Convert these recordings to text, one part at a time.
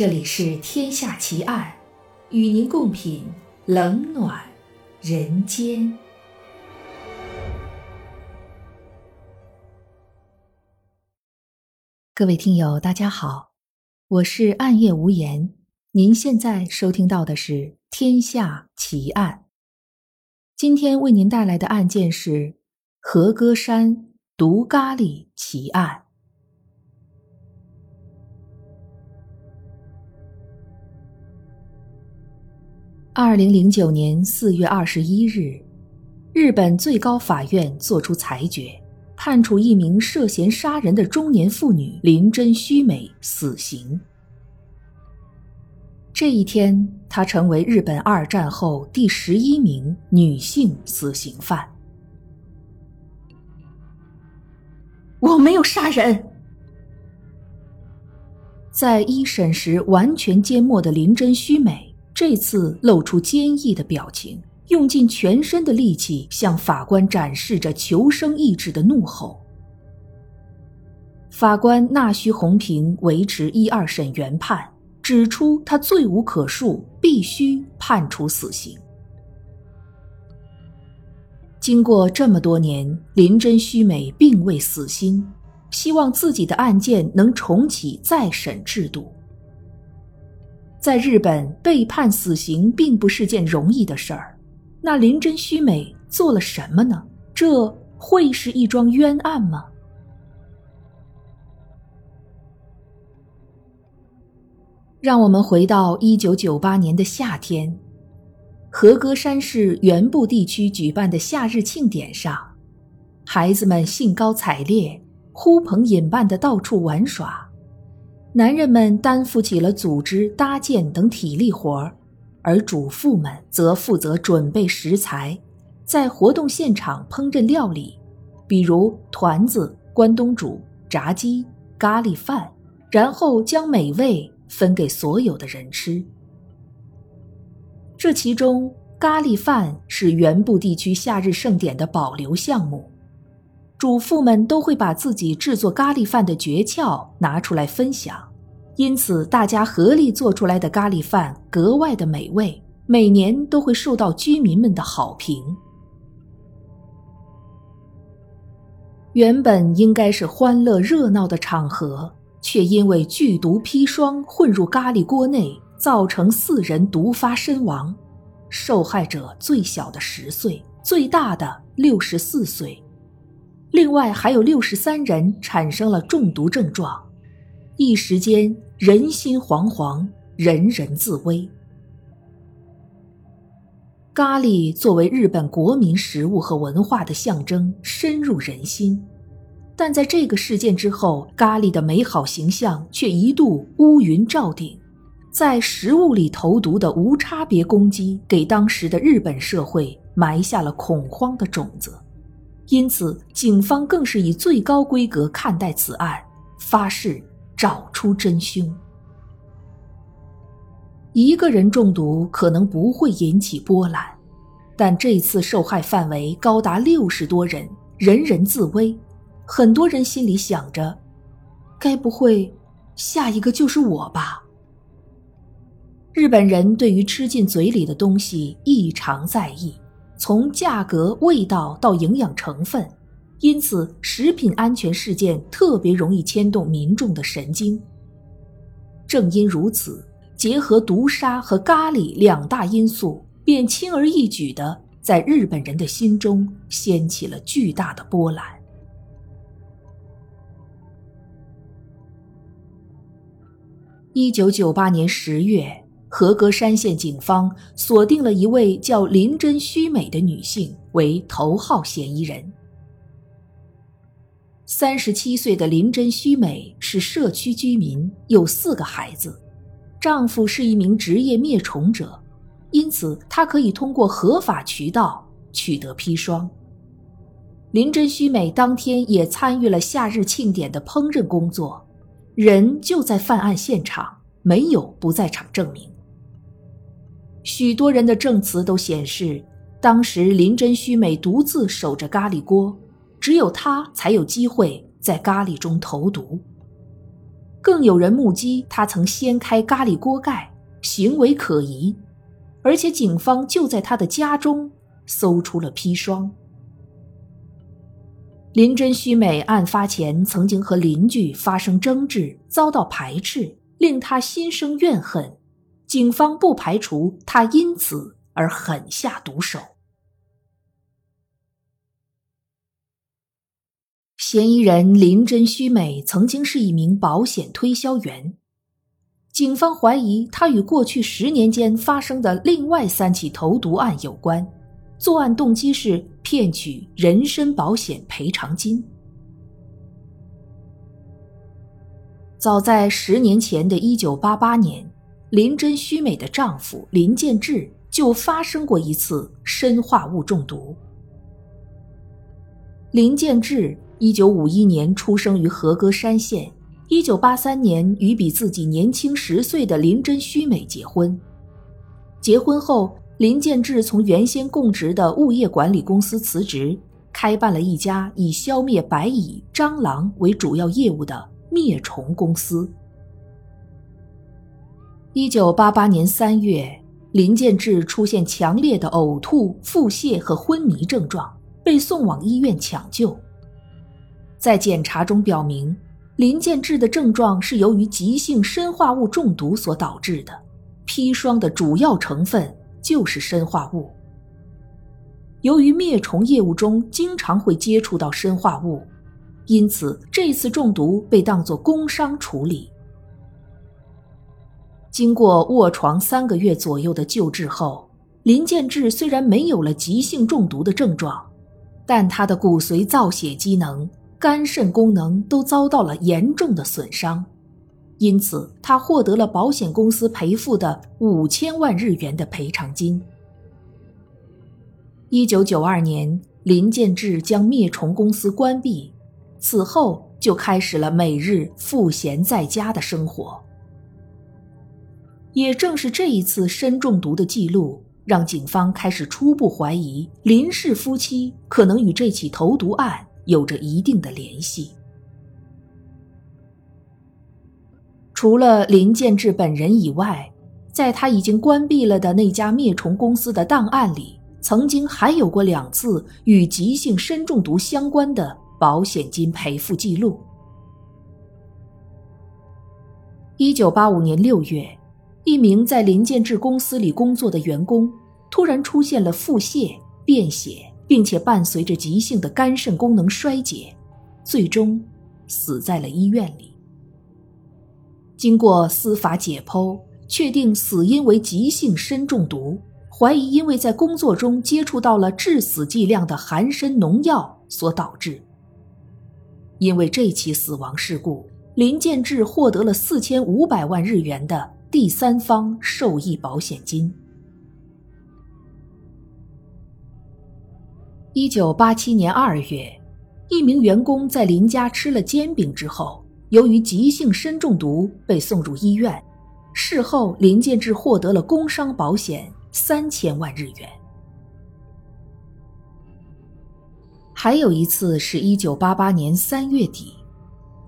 这里是《天下奇案》，与您共品冷暖人间。各位听友，大家好，我是暗夜无言。您现在收听到的是《天下奇案》。今天为您带来的案件是和歌山毒咖喱奇案。二零零九年四月二十一日，日本最高法院作出裁决，判处一名涉嫌杀人的中年妇女林真须美死刑。这一天，她成为日本二战后第十一名女性死刑犯。我没有杀人。在一审时完全缄默的林真须美。这次露出坚毅的表情，用尽全身的力气向法官展示着求生意志的怒吼。法官纳须红平维持一二审原判，指出他罪无可恕，必须判处死刑。经过这么多年，林真须美并未死心，希望自己的案件能重启再审制度。在日本，被判死刑并不是件容易的事儿。那林真须美做了什么呢？这会是一桩冤案吗？让我们回到一九九八年的夏天，和歌山市原部地区举办的夏日庆典上，孩子们兴高采烈、呼朋引伴的到处玩耍。男人们担负起了组织、搭建等体力活儿，而主妇们则负责准备食材，在活动现场烹饪料理，比如团子、关东煮、炸鸡、咖喱饭，然后将美味分给所有的人吃。这其中，咖喱饭是原部地区夏日盛典的保留项目。主妇们都会把自己制作咖喱饭的诀窍拿出来分享，因此大家合力做出来的咖喱饭格外的美味，每年都会受到居民们的好评。原本应该是欢乐热闹的场合，却因为剧毒砒霜混入咖喱锅内，造成四人毒发身亡，受害者最小的十岁，最大的六十四岁。另外还有六十三人产生了中毒症状，一时间人心惶惶，人人自危。咖喱作为日本国民食物和文化的象征，深入人心。但在这个事件之后，咖喱的美好形象却一度乌云罩顶，在食物里投毒的无差别攻击，给当时的日本社会埋下了恐慌的种子。因此，警方更是以最高规格看待此案，发誓找出真凶。一个人中毒可能不会引起波澜，但这次受害范围高达六十多人，人人自危。很多人心里想着：该不会下一个就是我吧？日本人对于吃进嘴里的东西异常在意。从价格、味道到营养成分，因此食品安全事件特别容易牵动民众的神经。正因如此，结合毒杀和咖喱两大因素，便轻而易举地在日本人的心中掀起了巨大的波澜。一九九八年十月。和歌山县警方锁定了一位叫林真须美的女性为头号嫌疑人。三十七岁的林真须美是社区居民，有四个孩子，丈夫是一名职业灭虫者，因此她可以通过合法渠道取得砒霜。林真须美当天也参与了夏日庆典的烹饪工作，人就在犯案现场，没有不在场证明。许多人的证词都显示，当时林真须美独自守着咖喱锅，只有她才有机会在咖喱中投毒。更有人目击她曾掀开咖喱锅盖，行为可疑。而且警方就在她的家中搜出了砒霜。林真须美案发前曾经和邻居发生争执，遭到排斥，令她心生怨恨。警方不排除他因此而狠下毒手。嫌疑人林真须美曾经是一名保险推销员。警方怀疑他与过去十年间发生的另外三起投毒案有关，作案动机是骗取人身保险赔偿金。早在十年前的一九八八年，林真须美的丈夫林建志就发生过一次砷化物中毒。林建志一九五一年出生于和歌山县。一九八三年，与比自己年轻十岁的林真须美结婚。结婚后，林建志从原先供职的物业管理公司辞职，开办了一家以消灭白蚁、蟑螂为主要业务的灭虫公司。一九八八年三月，林建志出现强烈的呕吐、腹泻和昏迷症状，被送往医院抢救。在检查中表明。林建志的症状是由于急性砷化物中毒所导致的，砒霜的主要成分就是砷化物。由于灭虫业务中经常会接触到砷化物，因此这次中毒被当作工伤处理。经过卧床三个月左右的救治后，林建志虽然没有了急性中毒的症状，但他的骨髓造血机能。肝肾功能都遭到了严重的损伤，因此他获得了保险公司赔付的五千万日元的赔偿金。一九九二年，林建志将灭虫公司关闭，此后就开始了每日赋闲在家的生活。也正是这一次砷中毒的记录，让警方开始初步怀疑林氏夫妻可能与这起投毒案。有着一定的联系。除了林建志本人以外，在他已经关闭了的那家灭虫公司的档案里，曾经还有过两次与急性砷中毒相关的保险金赔付记录。一九八五年六月，一名在林建志公司里工作的员工突然出现了腹泻、便血。并且伴随着急性的肝肾功能衰竭，最终死在了医院里。经过司法解剖，确定死因为急性砷中毒，怀疑因为在工作中接触到了致死剂量的含砷农药所导致。因为这起死亡事故，林建志获得了四千五百万日元的第三方受益保险金。一九八七年二月，一名员工在林家吃了煎饼之后，由于急性砷中毒被送入医院。事后，林建志获得了工伤保险三千万日元。还有一次是一九八八年三月底，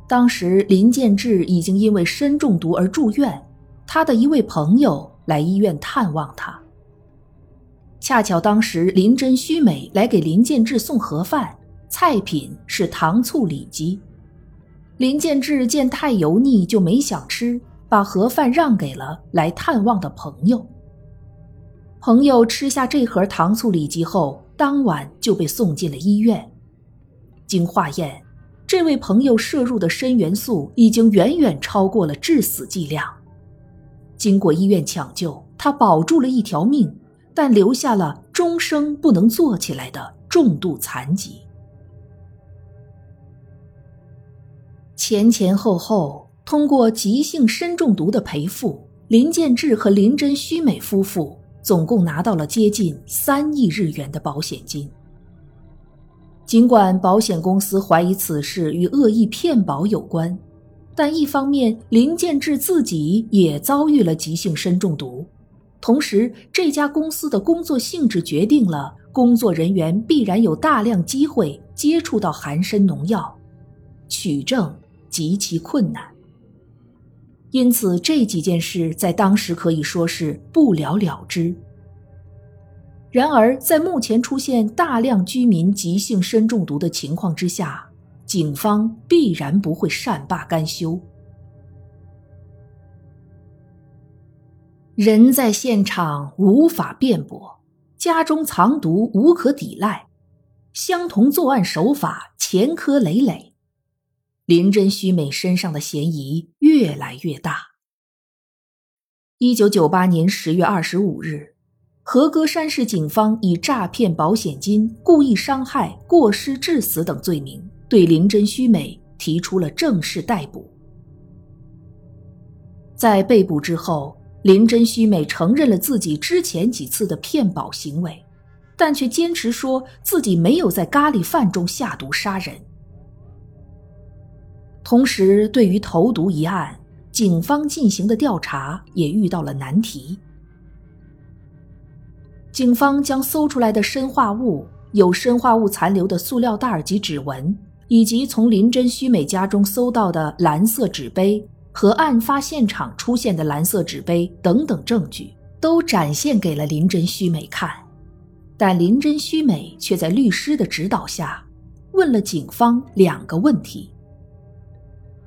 当时林建志已经因为砷中毒而住院，他的一位朋友来医院探望他。恰巧当时林真须美来给林建志送盒饭，菜品是糖醋里脊。林建志见太油腻，就没想吃，把盒饭让给了来探望的朋友。朋友吃下这盒糖醋里脊后，当晚就被送进了医院。经化验，这位朋友摄入的砷元素已经远远超过了致死剂量。经过医院抢救，他保住了一条命。但留下了终生不能坐起来的重度残疾。前前后后通过急性砷中毒的赔付，林建志和林真须美夫妇总共拿到了接近三亿日元的保险金。尽管保险公司怀疑此事与恶意骗保有关，但一方面林建志自己也遭遇了急性砷中毒。同时，这家公司的工作性质决定了工作人员必然有大量机会接触到含砷农药，取证极其困难。因此这几件事在当时可以说是不了了之。然而，在目前出现大量居民急性砷中毒的情况之下，警方必然不会善罢甘休。人在现场无法辩驳，家中藏毒无可抵赖，相同作案手法前科累累，林真须美身上的嫌疑越来越大。一九九八年十月二十五日。和歌山市警方以诈骗保险金、故意伤害、过失致死等罪名，对林真须美提出了正式逮捕。在被捕之后，林真须美承认了自己之前几次的骗保行为，但却坚持说自己没有在咖喱饭中下毒杀人。同时，对于投毒一案，警方进行的调查也遇到了难题。警方将搜出来的砷化物，有砷化物残留的塑料袋及指纹，以及从林真须美家中搜到的蓝色纸杯和案发现场出现的蓝色纸杯等等证据，都展现给了林真须美看。但林真须美却在律师的指导下，问了警方两个问题：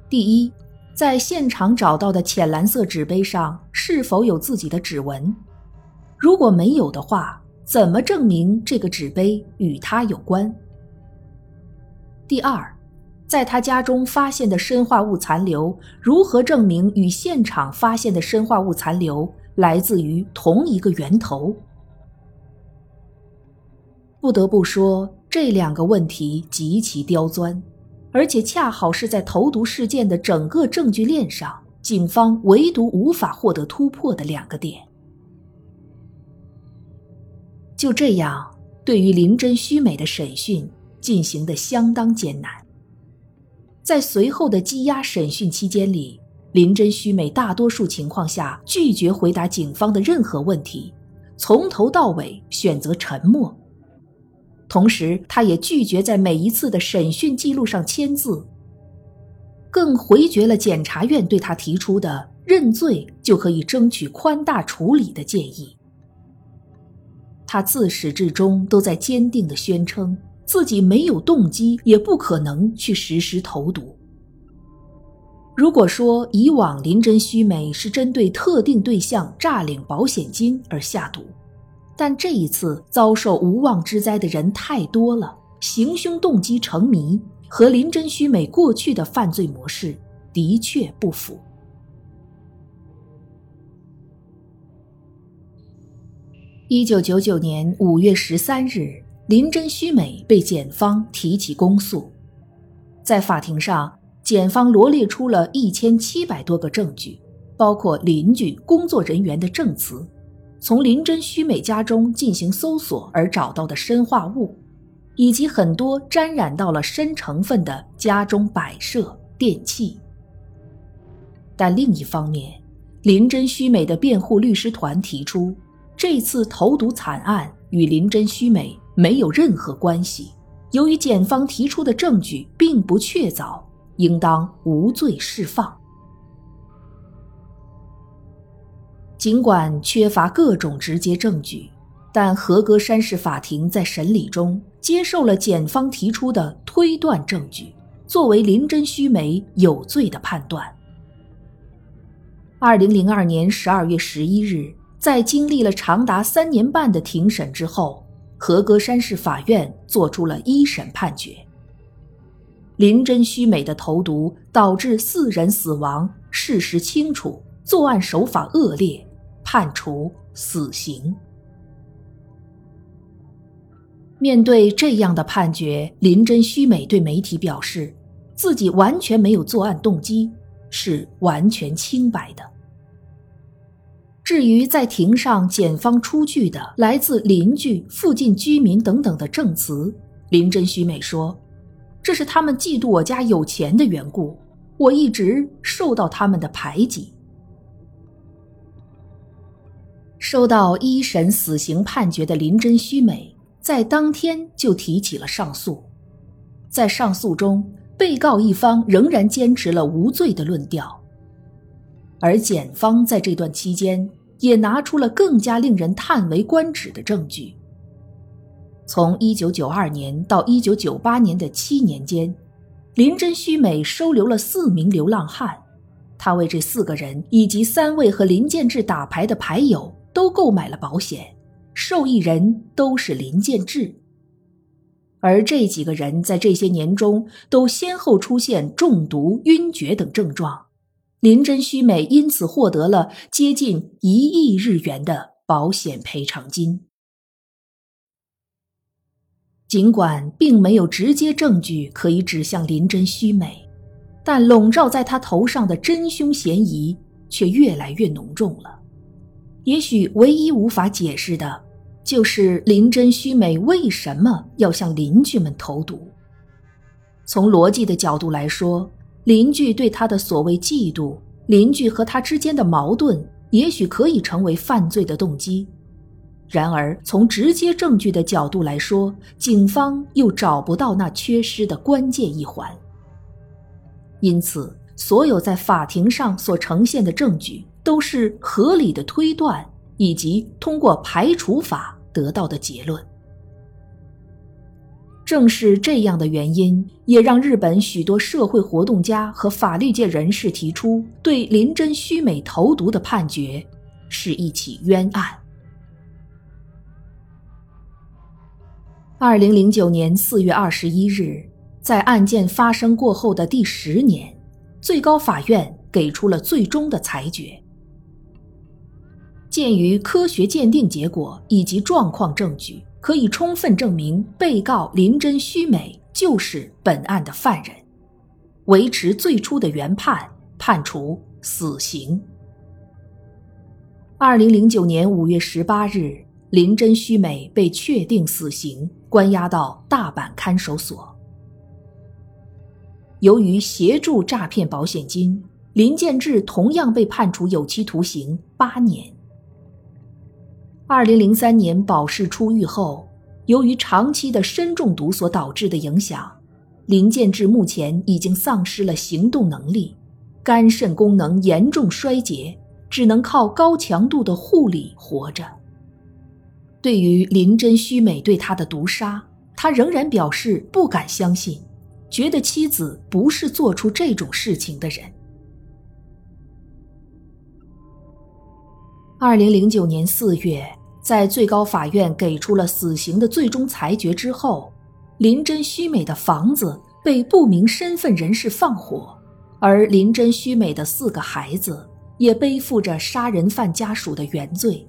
第一，在现场找到的浅蓝色纸杯上是否有自己的指纹？如果没有的话，怎么证明这个纸杯与他有关？第二，在他家中发现的砷化物残留，如何证明与现场发现的砷化物残留来自于同一个源头？不得不说，这两个问题极其刁钻，而且恰好是在投毒事件的整个证据链上，警方唯独无法获得突破的两个点。就这样，对于林真须美的审讯进行的相当艰难。在随后的羁押审讯期间里，林真须美大多数情况下拒绝回答警方的任何问题，从头到尾选择沉默。同时，他也拒绝在每一次的审讯记录上签字，更回绝了检察院对他提出的认罪就可以争取宽大处理的建议。他自始至终都在坚定地宣称自己没有动机，也不可能去实施投毒。如果说以往林真须美是针对特定对象诈领保险金而下毒，但这一次遭受无妄之灾的人太多了，行凶动机成谜，和林真须美过去的犯罪模式的确不符。一九九九年五月十三日，林真须美被检方提起公诉。在法庭上，检方罗列出了一千七百多个证据，包括邻居、工作人员的证词，从林真须美家中进行搜索而找到的砷化物，以及很多沾染到了砷成分的家中摆设、电器。但另一方面，林真须美的辩护律师团提出。这次投毒惨案与林真须美没有任何关系。由于检方提出的证据并不确凿，应当无罪释放。尽管缺乏各种直接证据，但和歌山市法庭在审理中接受了检方提出的推断证据，作为林真须美有罪的判断。二零零二年十二月十一日。在经历了长达三年半的庭审之后，和歌山市法院作出了一审判决。林真须美的投毒导致四人死亡，事实清楚，作案手法恶劣，判处死刑。面对这样的判决，林真须美对媒体表示，自己完全没有作案动机，是完全清白的。至于在庭上检方出具的来自邻居、附近居民等等的证词，林真须美说：“这是他们嫉妒我家有钱的缘故，我一直受到他们的排挤。”收到一审死刑判决的林真须美，在当天就提起了上诉。在上诉中，被告一方仍然坚持了无罪的论调。而检方在这段期间也拿出了更加令人叹为观止的证据。从1992年到1998年的七年间，林真须美收留了四名流浪汉，他为这四个人以及三位和林建志打牌的牌友都购买了保险，受益人都是林建志。而这几个人在这些年中都先后出现中毒、晕厥等症状，林真须美因此获得了接近一亿日元的保险赔偿金。尽管并没有直接证据可以指向林真须美，但笼罩在他头上的真凶嫌疑却越来越浓重了。也许唯一无法解释的，就是林真须美为什么要向邻居们投毒。从逻辑的角度来说，邻居对他的所谓嫉妒，邻居和他之间的矛盾，也许可以成为犯罪的动机。然而，从直接证据的角度来说，警方又找不到那缺失的关键一环。因此，所有在法庭上所呈现的证据都是合理的推断，以及通过排除法得到的结论。正是这样的原因，也让日本许多社会活动家和法律界人士提出，对林真须美投毒的判决是一起冤案。二零零九年四月二十一日，在案件发生过后的第十年，最高法院给出了最终的裁决。鉴于科学鉴定结果以及状况证据，可以充分证明被告林真须美就是本案的犯人，维持最初的原判，判处死刑。二零零九年五月十八日，林真须美被确定死刑。关押到大阪看守所。由于协助诈骗保险金，林建志同样被判处有期徒刑八年。二零零三年保释出狱后，由于长期的砷中毒所导致的影响，林建志目前已经丧失了行动能力，肝肾功能严重衰竭，只能靠高强度的护理活着。对于林真须美对他的毒杀，他仍然表示不敢相信，觉得妻子不是做出这种事情的人。二零零九年四月，在最高法院给出了死刑的最终裁决之后，林真须美的房子被不明身份人士放火，而林真须美的四个孩子也背负着杀人犯家属的原罪。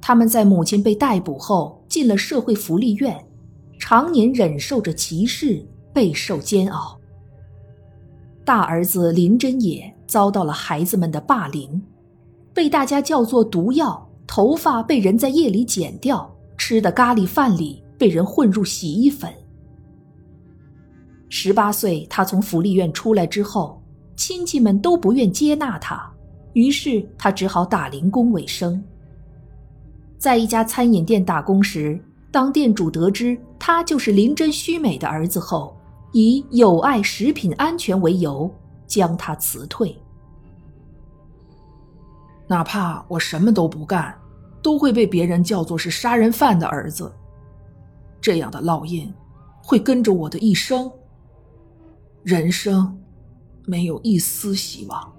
他们在母亲被逮捕后进了社会福利院，常年忍受着歧视，备受煎熬。大儿子林真野遭到了孩子们的霸凌，被大家叫做“毒药”，头发被人在夜里剪掉，吃的咖喱饭里被人混入洗衣粉。十八岁，他从福利院出来之后，亲戚们都不愿接纳他，于是他只好打零工为生。在一家餐饮店打工时，当店主得知他就是林真须美的儿子后，以有碍食品安全为由将他辞退。哪怕我什么都不干，都会被别人叫做是杀人犯的儿子，这样的烙印会跟着我的一生。人生没有一丝希望。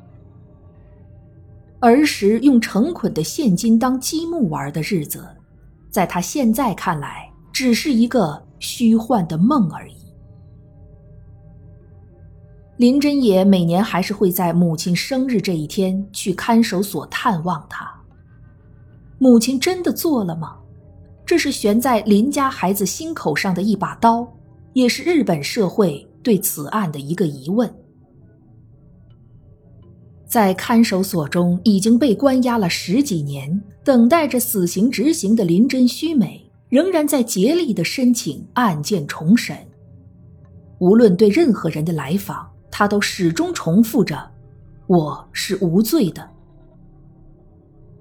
儿时用成捆的现金当积木玩的日子，在他现在看来只是一个虚幻的梦而已。林真野每年还是会在母亲生日这一天去看守所探望她。母亲真的做了吗？这是悬在林家孩子心口上的一把刀，也是日本社会对此案的一个疑问。在看守所中已经被关押了十几年，等待着死刑执行的林真须美，仍然在竭力的申请案件重审。无论对任何人的来访，他都始终重复着：“我是无罪的。”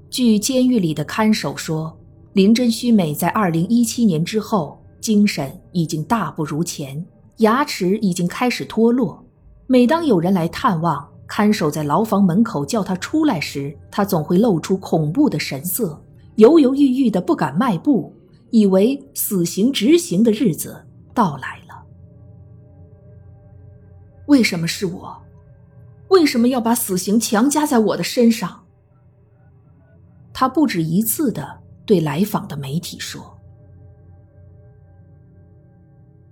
据监狱里的看守说，林真须美在二零一七年之后，精神已经大不如前，牙齿已经开始脱落。每当有人来探望，看守在牢房门口叫他出来时，他总会露出恐怖的神色，犹犹豫豫的不敢迈步，以为死刑执行的日子到来。为什么是我？为什么要把死刑强加在我的身上？他不止一次的对来访的媒体说。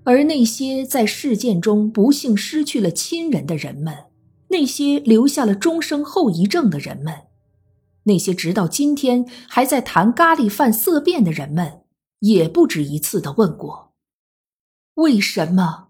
而那些在事件中不幸失去了亲人的人们，那些留下了终生后遗症的人们，那些直到今天还在谈咖喱饭色变的人们，也不止一次的问过：为什么